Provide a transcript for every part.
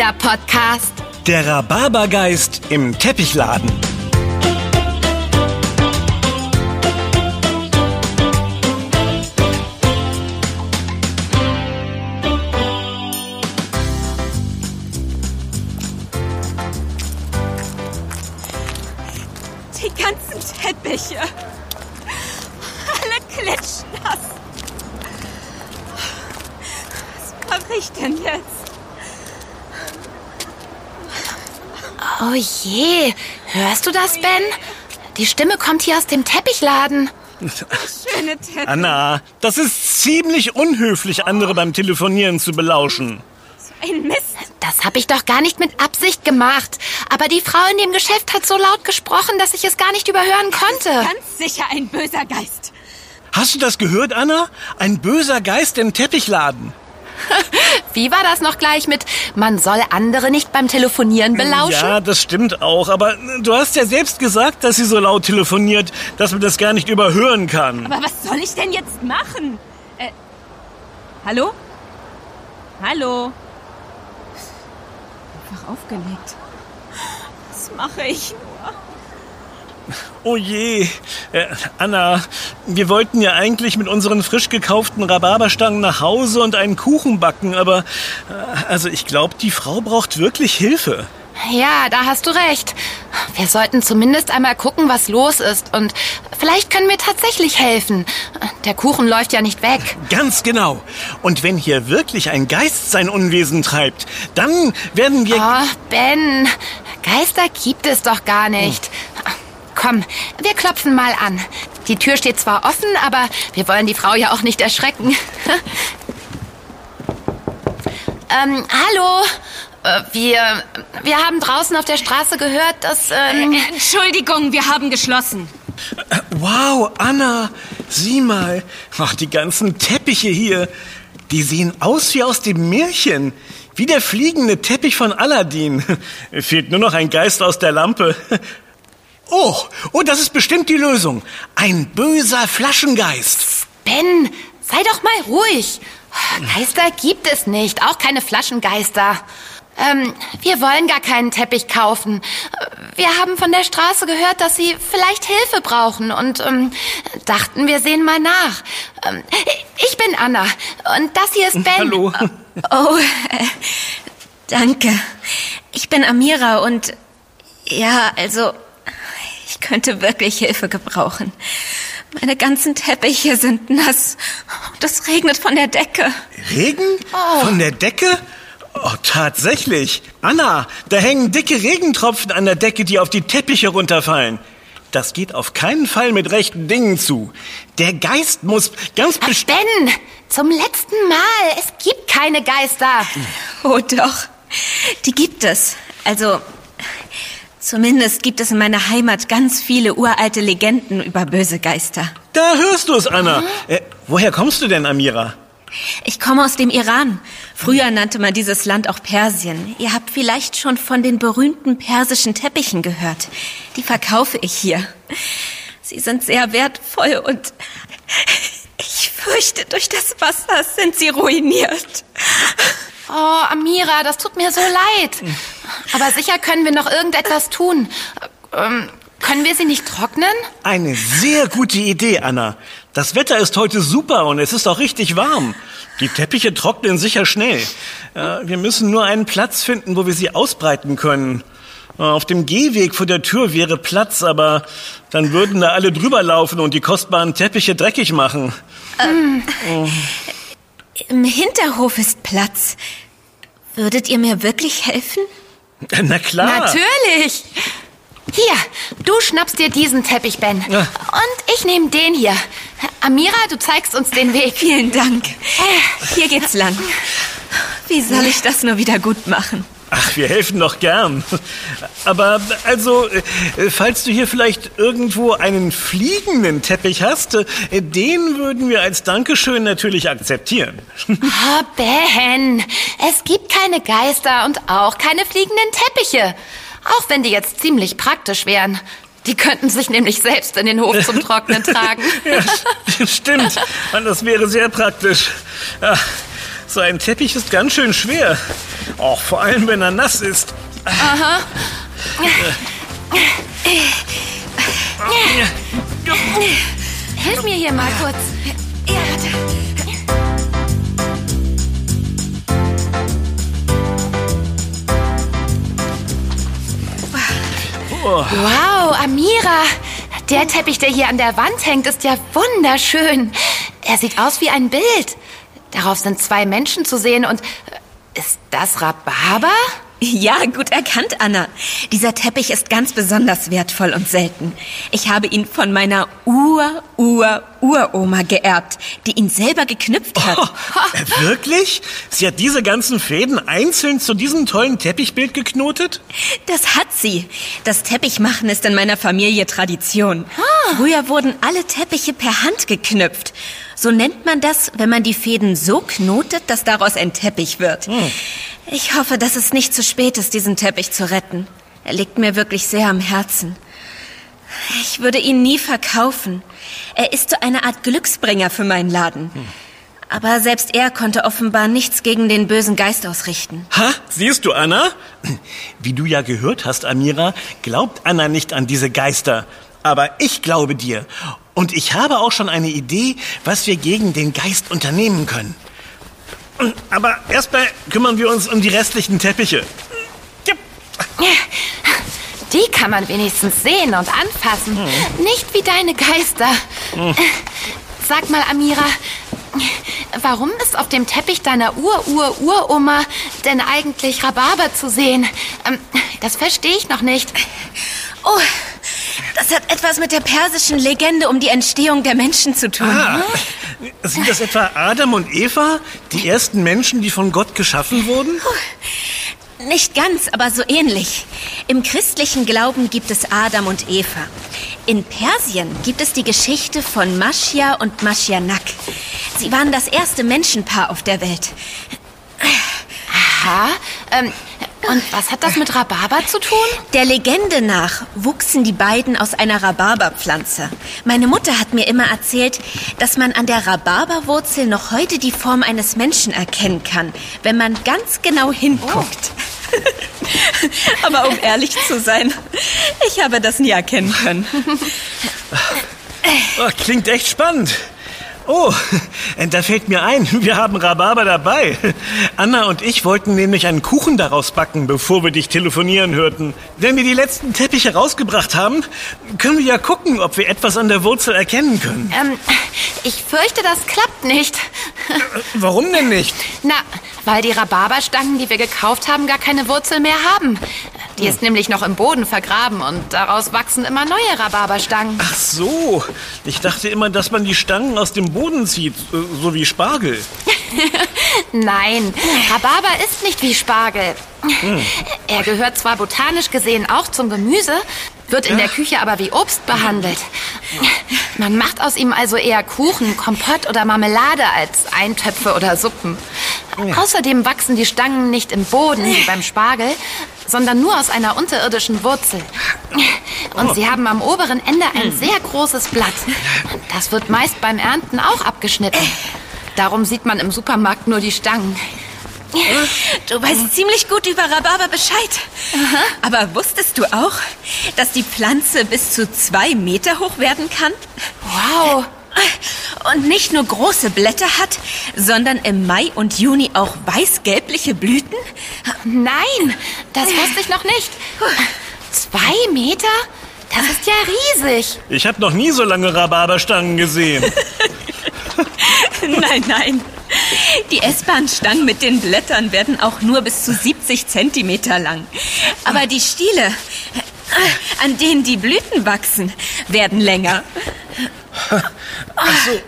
Kinderpodcast. Der Rhabarbergeist im Teppichladen. Oh je, hörst du das, Ben? Die Stimme kommt hier aus dem Teppichladen. Schöne Teppiche. Anna, das ist ziemlich unhöflich, andere beim Telefonieren zu belauschen. Ein Mist. Das habe ich doch gar nicht mit Absicht gemacht. Aber die Frau in dem Geschäft hat so laut gesprochen, dass ich es gar nicht überhören konnte. Ganz sicher ein böser Geist. Hast du das gehört, Anna? Ein böser Geist im Teppichladen. Wie war das noch gleich mit, man soll andere nicht beim Telefonieren belauschen? Ja, das stimmt auch. Aber du hast ja selbst gesagt, dass sie so laut telefoniert, dass man das gar nicht überhören kann. Aber was soll ich denn jetzt machen? Äh, hallo? Hallo? Einfach aufgelegt. Was mache ich nur? Oh je, äh, Anna, wir wollten ja eigentlich mit unseren frisch gekauften Rhabarberstangen nach Hause und einen Kuchen backen, aber äh, also ich glaube, die Frau braucht wirklich Hilfe. Ja, da hast du recht. Wir sollten zumindest einmal gucken, was los ist. Und vielleicht können wir tatsächlich helfen. Der Kuchen läuft ja nicht weg. Ganz genau. Und wenn hier wirklich ein Geist sein Unwesen treibt, dann werden wir... Oh, Ben, Geister gibt es doch gar nicht. Komm, wir klopfen mal an. Die Tür steht zwar offen, aber wir wollen die Frau ja auch nicht erschrecken. ähm, hallo. Äh, Wir, wir haben draußen auf der Straße gehört, dass... Ähm, Entschuldigung, wir haben geschlossen. Wow, Anna, sieh mal. Ach, die ganzen Teppiche hier. Die sehen aus wie aus dem Märchen. Wie der fliegende Teppich von Aladdin. Fehlt nur noch ein Geist aus der Lampe. Oh, oh, das ist bestimmt die Lösung. Ein böser Flaschengeist. Ben, sei doch mal ruhig. Geister gibt es nicht, auch keine Flaschengeister. Ähm, wir wollen gar keinen Teppich kaufen. Wir haben von der Straße gehört, dass Sie vielleicht Hilfe brauchen und ähm, dachten, wir sehen mal nach. Ähm, ich bin Anna und das hier ist Ben. Hallo. Oh, äh, danke. Ich bin Amira und ja, also ich könnte wirklich Hilfe gebrauchen. Meine ganzen Teppiche sind nass und es regnet von der Decke. Regen? Von der Decke? Oh, tatsächlich. Anna, da hängen dicke Regentropfen an der Decke, die auf die Teppiche runterfallen. Das geht auf keinen Fall mit rechten Dingen zu. Der Geist muss ganz bestimmt... Ben, zum letzten Mal. Es gibt keine Geister. Oh doch, die gibt es. Also, zumindest gibt es in meiner Heimat ganz viele uralte Legenden über böse Geister. Da hörst du es, Anna. Äh, woher kommst du denn, Amira? Ich komme aus dem Iran. Früher nannte man dieses Land auch Persien. Ihr habt vielleicht schon von den berühmten persischen Teppichen gehört. Die verkaufe ich hier. Sie sind sehr wertvoll und ich fürchte, durch das Wasser sind sie ruiniert. Oh, Amira, das tut mir so leid. Aber sicher können wir noch irgendetwas tun. Ähm, können wir sie nicht trocknen? Eine sehr gute Idee, Anna. Das Wetter ist heute super und es ist auch richtig warm. Die Teppiche trocknen sicher schnell. Äh, wir müssen nur einen Platz finden, wo wir sie ausbreiten können. Äh, Auf dem Gehweg vor der Tür wäre Platz, aber dann würden da alle drüber laufen und die kostbaren Teppiche dreckig machen. Im Hinterhof ist Platz. Würdet ihr mir wirklich helfen? Na klar. Natürlich. Hier, du schnappst dir diesen Teppich, Ben. Ja. Und ich nehme den hier. Amira, du zeigst uns den Weg. Vielen Dank. Hier geht's lang. Wie soll ich das nur wieder gut machen? Ach, wir helfen doch gern. Aber also, äh, falls du hier vielleicht irgendwo einen fliegenden Teppich hast, äh, den würden wir als Dankeschön natürlich akzeptieren. Oh, Ben, es gibt keine Geister und auch keine fliegenden Teppiche. Auch wenn die jetzt ziemlich praktisch wären. Die könnten sich nämlich selbst in den Hof zum Trocknen tragen. Ja, stimmt. Und das wäre sehr praktisch. Ja. So ein Teppich ist ganz schön schwer. Auch vor allem, wenn er nass ist. Aha. Hilf mir hier mal kurz. Ja, warte. Wow, Amira. Der Teppich, der hier an der Wand hängt, ist ja wunderschön. Er sieht aus wie ein Bild. Darauf sind zwei Menschen zu sehen und ist das Rhabarber? Ja, gut erkannt, Anna. Dieser Teppich ist ganz besonders wertvoll und selten. Ich habe ihn von meiner Ur-Ur-Uroma geerbt, die ihn selber geknüpft hat. Oh, äh, wirklich? Sie hat diese ganzen Fäden einzeln zu diesem tollen Teppichbild geknotet? Das hat sie. Das Teppichmachen ist in meiner Familie Tradition. Früher wurden alle Teppiche per Hand geknüpft. So nennt man das, wenn man die Fäden so knotet, dass daraus ein Teppich wird. Ich hoffe, dass es nicht zu spät ist, diesen Teppich zu retten. Er liegt mir wirklich sehr am Herzen. Ich würde ihn nie verkaufen. Er ist so eine Art Glücksbringer für meinen Laden. Aber selbst er konnte offenbar nichts gegen den bösen Geist ausrichten. Ha, siehst du, Anna? Wie du ja gehört hast, Amira, glaubt Anna nicht an diese Geister. Aber ich glaube dir. Und ich habe auch schon eine Idee, was wir gegen den Geist unternehmen können. Aber erstmal kümmern wir uns um die restlichen Teppiche. Die kann man wenigstens sehen und anfassen. Nicht wie deine Geister. Sag mal, Amira, warum ist auf dem Teppich deiner Ur-Ur-Uroma denn eigentlich Rhabarber zu sehen? Ähm, das verstehe ich noch nicht. Oh, das hat etwas mit der persischen Legende um die Entstehung der Menschen zu tun. Ah, sind das etwa Adam und Eva, die ersten Menschen, die von Gott geschaffen wurden? Nicht ganz, aber so ähnlich. Im christlichen Glauben gibt es Adam und Eva. In Persien gibt es die Geschichte von Maschia und Maschianak. Sie waren das erste Menschenpaar auf der Welt. Aha. Ähm, und was hat das mit Rhabarber zu tun? Der Legende nach wuchsen die beiden aus einer Rhabarberpflanze. Meine Mutter hat mir immer erzählt, dass man an der Rhabarberwurzel noch heute die Form eines Menschen erkennen kann, wenn man ganz genau hinguckt. Aber um ehrlich zu sein, ich habe das nie erkennen können. Oh, klingt echt spannend. Oh, da fällt mir ein, wir haben Rhabarber dabei. Anna und ich wollten nämlich einen Kuchen daraus backen, bevor wir dich telefonieren hörten. Wenn wir die letzten Teppiche rausgebracht haben, können wir ja gucken, ob wir etwas an der Wurzel erkennen können. Ähm, ich fürchte, das klappt nicht. Warum denn nicht? Na, weil die Rhabarberstangen, die wir gekauft haben, gar keine Wurzel mehr haben. Die ist nämlich noch im Boden vergraben und daraus wachsen immer neue Rhabarberstangen. Ach so, ich dachte immer, dass man die Stangen aus dem Boden zieht, äh, so wie Spargel. Nein, Rhabarber ist nicht wie Spargel. Er gehört zwar botanisch gesehen auch zum Gemüse, wird in der Küche aber wie Obst behandelt. Man macht aus ihm also eher Kuchen, Kompott oder Marmelade als Eintöpfe oder Suppen. Außerdem wachsen die Stangen nicht im Boden wie beim Spargel, sondern nur aus einer unterirdischen Wurzel. Und sie haben am oberen Ende ein sehr großes Blatt. Das wird meist beim Ernten auch abgeschnitten. Darum sieht man im Supermarkt nur die Stangen. Du weißt ziemlich gut über Rhabarber Bescheid. Aber wusstest du auch, dass die Pflanze bis zu zwei Meter hoch werden kann? Wow. Und nicht nur große Blätter hat, sondern im Mai und Juni auch weiß-gelbliche Blüten? Nein, das wusste ich noch nicht. Zwei Meter? Das ist ja riesig. Ich habe noch nie so lange Rhabarberstangen gesehen. Nein, nein. Die S-Bahn-Stangen mit den Blättern werden auch nur bis zu 70 Zentimeter lang. Aber die Stiele, an denen die Blüten wachsen, werden länger. Ach so.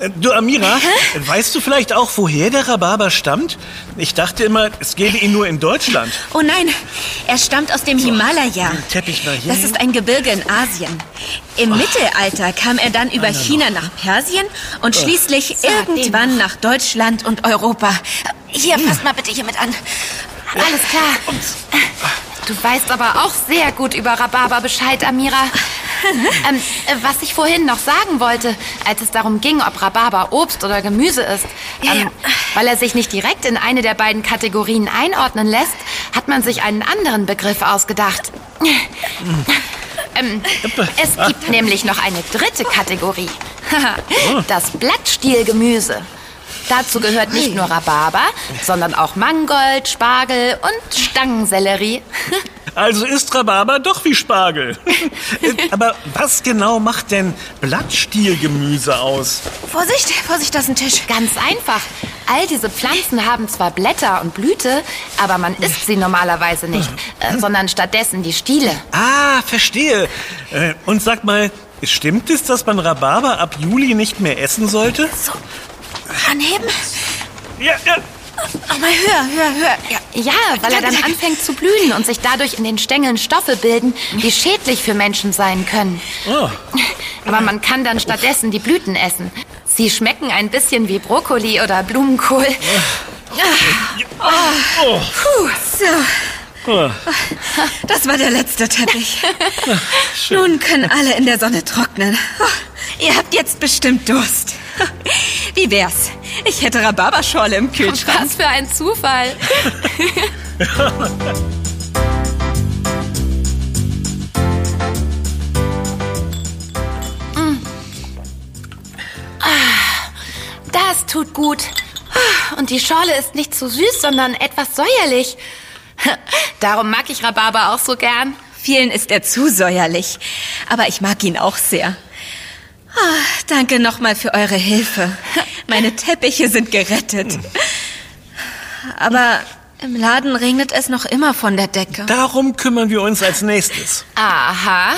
Äh, Du, Amira, weißt du vielleicht auch, woher der Rhabarber stammt? Ich dachte immer, es gäbe ihn nur in Deutschland. Oh nein, er stammt aus dem Himalaya. den Teppich mal hier Das ist ein Gebirge in Asien. Im Mittelalter kam er dann über China nach Persien und schließlich Sag dem irgendwann nach Deutschland und Europa. Hier, passt mal bitte hier mit an. Alles klar. Du weißt aber auch sehr gut über Rhabarber Bescheid, Amira. ähm, äh, was ich vorhin noch sagen wollte, als es darum ging, ob Rhabarber Obst oder Gemüse ist, ähm, Ja. weil er sich nicht direkt in eine der beiden Kategorien einordnen lässt, hat man sich einen anderen Begriff ausgedacht. ähm, es gibt nämlich noch eine dritte Kategorie. das Blattstielgemüse. Dazu gehört nicht nur Rhabarber, sondern auch Mangold, Spargel und Stangensellerie. Also ist Rhabarber doch wie Spargel. Aber was genau macht denn Blattstielgemüse aus? Vorsicht, Vorsicht, das ist ein Tisch. Ganz einfach. All diese Pflanzen haben zwar Blätter und Blüte, aber man isst sie normalerweise nicht, äh, sondern stattdessen die Stiele. Ah, verstehe. Äh, Und sag mal, stimmt es, dass man Rhabarber ab Juli nicht mehr essen sollte? So, anheben. Ja, ja. Oh, mal höher, höher, höher. Ja. Ja, weil er dann anfängt zu blühen und sich dadurch in den Stängeln Stoffe bilden, die schädlich für Menschen sein können. Oh. Aber man kann dann stattdessen die Blüten essen. Sie schmecken ein bisschen wie Brokkoli oder Blumenkohl. Oh. So, Oh. das war der letzte Teppich. Nun können alle in der Sonne trocknen. Oh, ihr habt jetzt bestimmt Durst. Wie wär's? Ich hätte Rhabarberschorle im Kühlschrank. Was für ein Zufall. Mm. Ah, Das tut gut. Ah, Und die Schorle ist nicht zu süß, sondern etwas säuerlich. Darum mag ich Rhabarber auch so gern. Vielen ist er zu säuerlich, aber ich mag ihn auch sehr. Ah, danke nochmal für eure Hilfe. Meine Teppiche sind gerettet. Aber im Laden regnet es noch immer von der Decke. Darum kümmern wir uns als nächstes. Aha.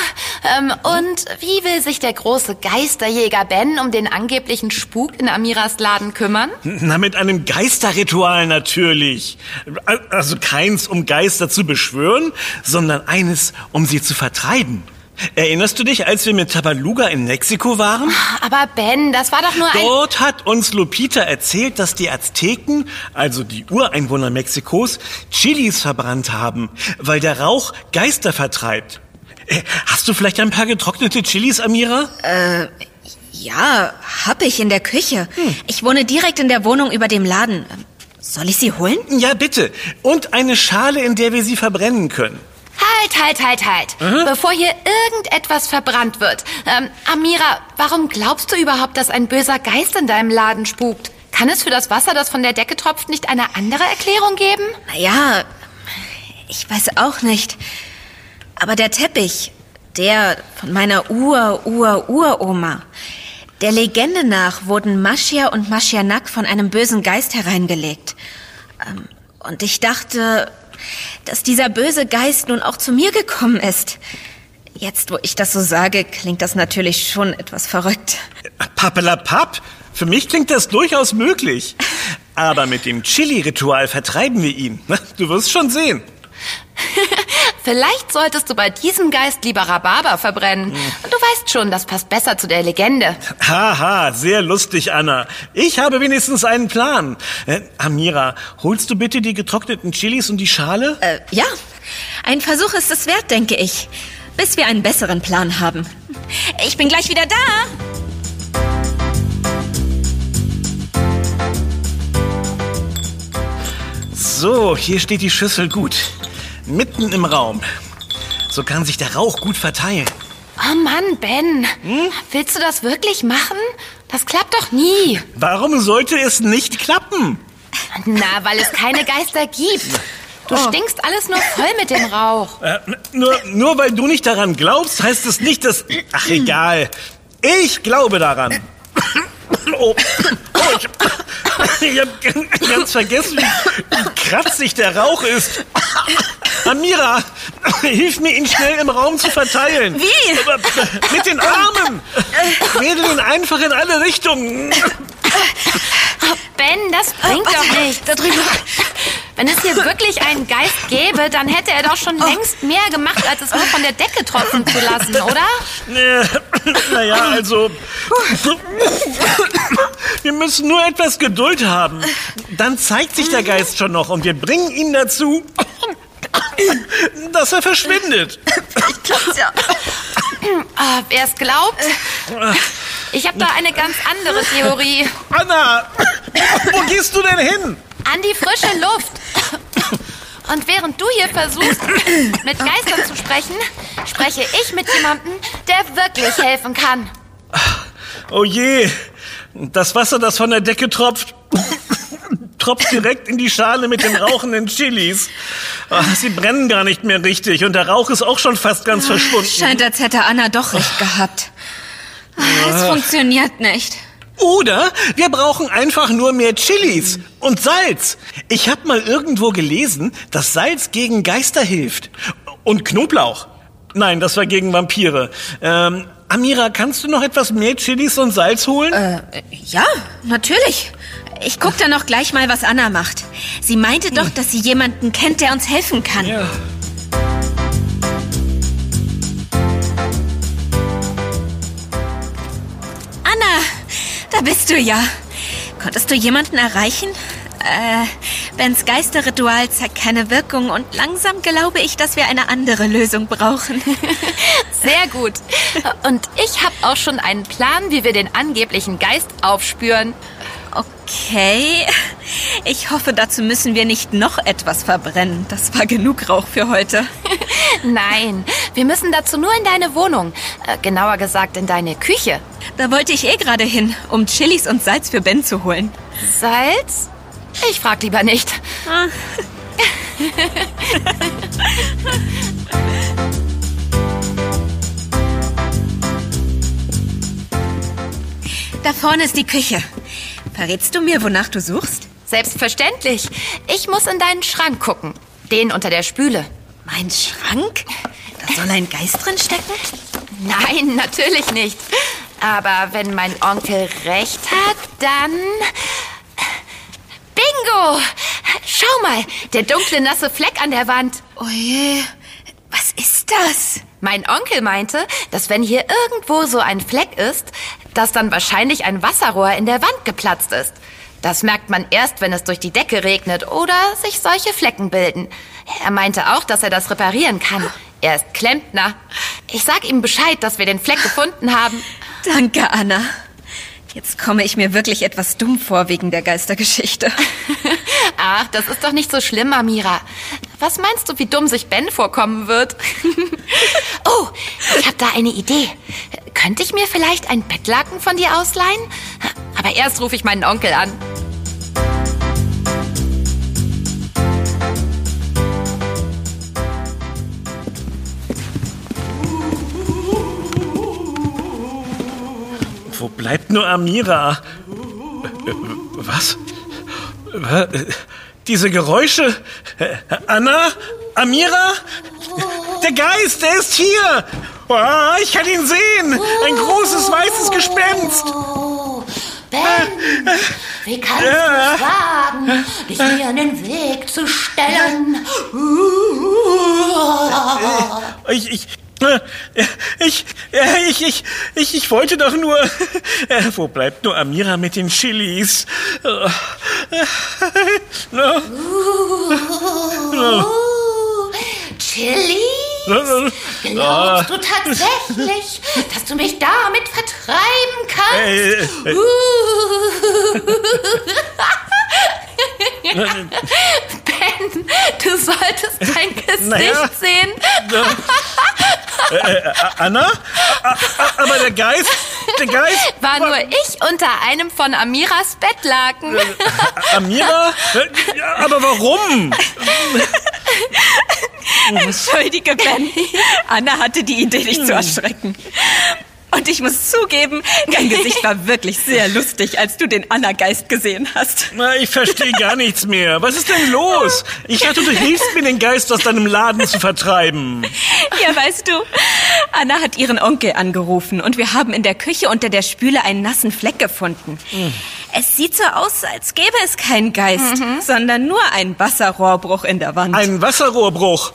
Ähm, und wie will sich der große Geisterjäger Ben um den angeblichen Spuk in Amiras Laden kümmern? Na, mit einem Geisterritual natürlich. Also keins, um Geister zu beschwören, sondern eines, um sie zu vertreiben. Erinnerst du dich, als wir mit Tabaluga in Mexiko waren? Aber Ben, das war doch nur ein... Dort hat uns Lupita erzählt, dass die Azteken, also die Ureinwohner Mexikos, Chilis verbrannt haben, weil der Rauch Geister vertreibt. Äh, Hast du vielleicht ein paar getrocknete Chilis, Amira? Ja, hab ich in der Küche. Ich wohne direkt in der Wohnung über dem Laden. Soll ich sie holen? Ja, bitte. Und eine Schale, in der wir sie verbrennen können. Halt, halt, halt, halt. Bevor hier irgendetwas verbrannt wird. Ähm, Amira, warum glaubst du überhaupt, dass ein böser Geist in deinem Laden spukt? Kann es für das Wasser, das von der Decke tropft, nicht eine andere Erklärung geben? Naja, ich weiß auch nicht. Aber der Teppich, der von meiner Ur-Ur-Uroma, der Legende nach wurden Maschia und Maschianak von einem bösen Geist hereingelegt. Ähm, Und ich dachte, dass dieser böse Geist nun auch zu mir gekommen ist. Jetzt, wo ich das so sage, klingt das natürlich schon etwas verrückt. Pappelapapp. Für mich klingt das durchaus möglich. Aber mit dem Chili-Ritual vertreiben wir ihn. Du wirst schon sehen. Vielleicht solltest du bei diesem Geist lieber Rhabarber verbrennen. Und du weißt schon, das passt besser zu der Legende. Haha, sehr lustig, Anna. Ich habe wenigstens einen Plan. Äh, Amira, holst du bitte die getrockneten Chilis und die Schale? Äh, ja, ein Versuch ist es wert, denke ich. Bis wir einen besseren Plan haben. Ich bin gleich wieder da. So, hier steht die Schüssel gut. Mitten im Raum. So kann sich der Rauch gut verteilen. Oh Mann, Ben. Willst du das wirklich machen? Das klappt doch nie. Warum sollte es nicht klappen? Na, weil es keine Geister gibt. Du stinkst alles nur voll mit dem Rauch. Äh, nur, nur weil du nicht daran glaubst, heißt es nicht, dass... Ach, egal. Ich glaube daran. Oh, oh ich, ich habe ganz vergessen, wie kratzig der Rauch ist. Amira, hilf mir, ihn schnell im Raum zu verteilen. Wie? Mit den Armen. Wedel ihn einfach in alle Richtungen. Ben, das bringt doch nichts. Da drüben. Wenn es hier wirklich einen Geist gäbe, dann hätte er doch schon längst mehr gemacht, als es nur von der Decke tropfen zu lassen, oder? Naja, also. Wir müssen nur etwas Geduld haben. Dann zeigt sich der Geist schon noch und wir bringen ihn dazu, dass er verschwindet. Klappt's ja. Oh, Wer es glaubt, ich habe da eine ganz andere Theorie. Anna, wo gehst du denn hin? An die frische Luft. Und während du hier versuchst, mit Geistern zu sprechen, spreche ich mit jemandem, der wirklich helfen kann. Oh je, das Wasser, das von der Decke tropft, tropft direkt in die Schale mit den rauchenden Chilis. Ah, Sie brennen gar nicht mehr richtig und der Rauch ist auch schon fast ganz verschwunden. Scheint, als hätte Anna doch recht gehabt. Es funktioniert nicht. Oder wir brauchen einfach nur mehr Chilis und Salz. Ich habe mal irgendwo gelesen, dass Salz gegen Geister hilft. Und Knoblauch. Nein, das war gegen Vampire. Ähm, Amira, kannst du noch etwas mehr Chilis und Salz holen? Äh, ja, natürlich. Ich guck dann noch gleich mal, was Anna macht. Sie meinte doch, dass sie jemanden kennt, der uns helfen kann. ja. Anna, da bist du ja. Konntest du jemanden erreichen? Äh, Bens Geisterritual zeigt keine Wirkung und langsam glaube ich, dass wir eine andere Lösung brauchen. Sehr gut. Und ich habe auch schon einen Plan, wie wir den angeblichen Geist aufspüren. Okay. Ich hoffe, dazu müssen wir nicht noch etwas verbrennen. Das war genug Rauch für heute. Nein, wir müssen dazu nur in deine Wohnung. Äh, genauer gesagt in deine Küche. Da wollte ich eh gerade hin, um Chilis und Salz für Ben zu holen. Salz? Ich frag lieber nicht. Da vorne ist die Küche. Verrätst du mir, wonach du suchst? Selbstverständlich. Ich muss in deinen Schrank gucken. Den unter der Spüle. Mein Schrank? Da soll ein Geist drin stecken? Nein, natürlich nicht. Aber wenn mein Onkel recht hat, dann... Bingo! Schau mal, der dunkle, nasse Fleck an der Wand. Oh je, was ist das? Mein Onkel meinte, dass wenn hier irgendwo so ein Fleck ist, dass dann wahrscheinlich ein Wasserrohr in der Wand geplatzt ist. Das merkt man erst, wenn es durch die Decke regnet oder sich solche Flecken bilden. Er meinte auch, dass er das reparieren kann. Er ist Klempner. Ich sag ihm Bescheid, dass wir den Fleck gefunden haben. Danke, Anna. Jetzt komme ich mir wirklich etwas dumm vor wegen der Geistergeschichte. Ach, das ist doch nicht so schlimm, Amira. Was meinst du, wie dumm sich Ben vorkommen wird? oh, ich habe da eine Idee. Könnte ich mir vielleicht ein Bettlaken von dir ausleihen? Aber erst rufe ich meinen Onkel an. Wo bleibt nur Amira? Äh, Was? Diese Geräusche? Anna? Amira? Der Geist, der ist hier! Ah, ich kann ihn sehen! Ein großes weißes Gespenst! Oh, Ben, wie kannst du es wagen, dich mir in den Weg zu stellen? Ich, ich, ich, äh, ich, ich, ich, ich wollte doch nur. Äh, Wo bleibt nur Amira mit den Chilis? Äh, äh, Chili? äh, Glaubst du tatsächlich, dass du mich damit vertreiben kannst? äh, äh, Ben, du solltest dein Gesicht Naja. sehen. Anna? A- a- Aber der Geist, der Geist. War nur ich unter einem von Amiras Bettlaken. Amira? Äh, ja, Aber warum? Entschuldige, Ben. Anna hatte die Idee, dich zu erschrecken. Und ich muss zugeben, dein Gesicht war wirklich sehr lustig, als du den Anna-Geist gesehen hast. Na, ich verstehe gar nichts mehr. Was ist denn los? Ich dachte, du hilfst mir, den Geist aus deinem Laden zu vertreiben. Ja, weißt du, Anna hat ihren Onkel angerufen und wir haben in der Küche unter der Spüle einen nassen Fleck gefunden. Es sieht so aus, als gäbe es keinen Geist, sondern nur einen Wasserrohrbruch in der Wand. Ein Wasserrohrbruch.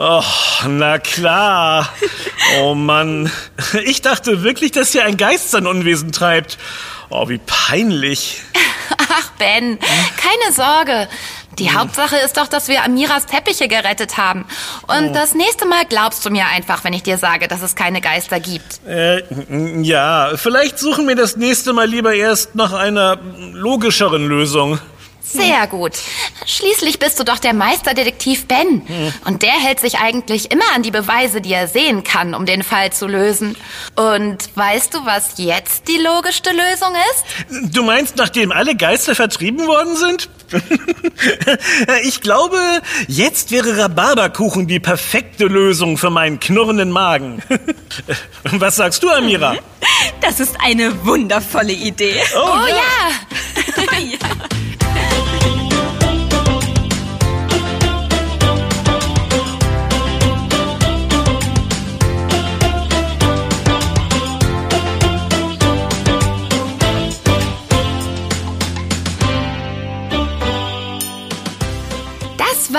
Oh, na klar. Oh Mann. Ich dachte wirklich, dass hier ein Geist sein Unwesen treibt. Oh, wie peinlich. Ach, Ben, keine Sorge. Die Hauptsache ist doch, dass wir Amiras Teppiche gerettet haben. Und das nächste Mal glaubst du mir einfach, wenn ich dir sage, dass es keine Geister gibt. Äh, ja, vielleicht suchen wir das nächste Mal lieber erst nach einer logischeren Lösung. Sehr gut. Schließlich bist du doch der Meisterdetektiv Ben. Und der hält sich eigentlich immer an die Beweise, die er sehen kann, um den Fall zu lösen. Und weißt du, was jetzt die logischste Lösung ist? Du meinst, nachdem alle Geister vertrieben worden sind? ich glaube, jetzt wäre Rhabarberkuchen die perfekte Lösung für meinen knurrenden Magen. Was sagst du, Amira? Das ist eine wundervolle Idee. Oh, ja. ja.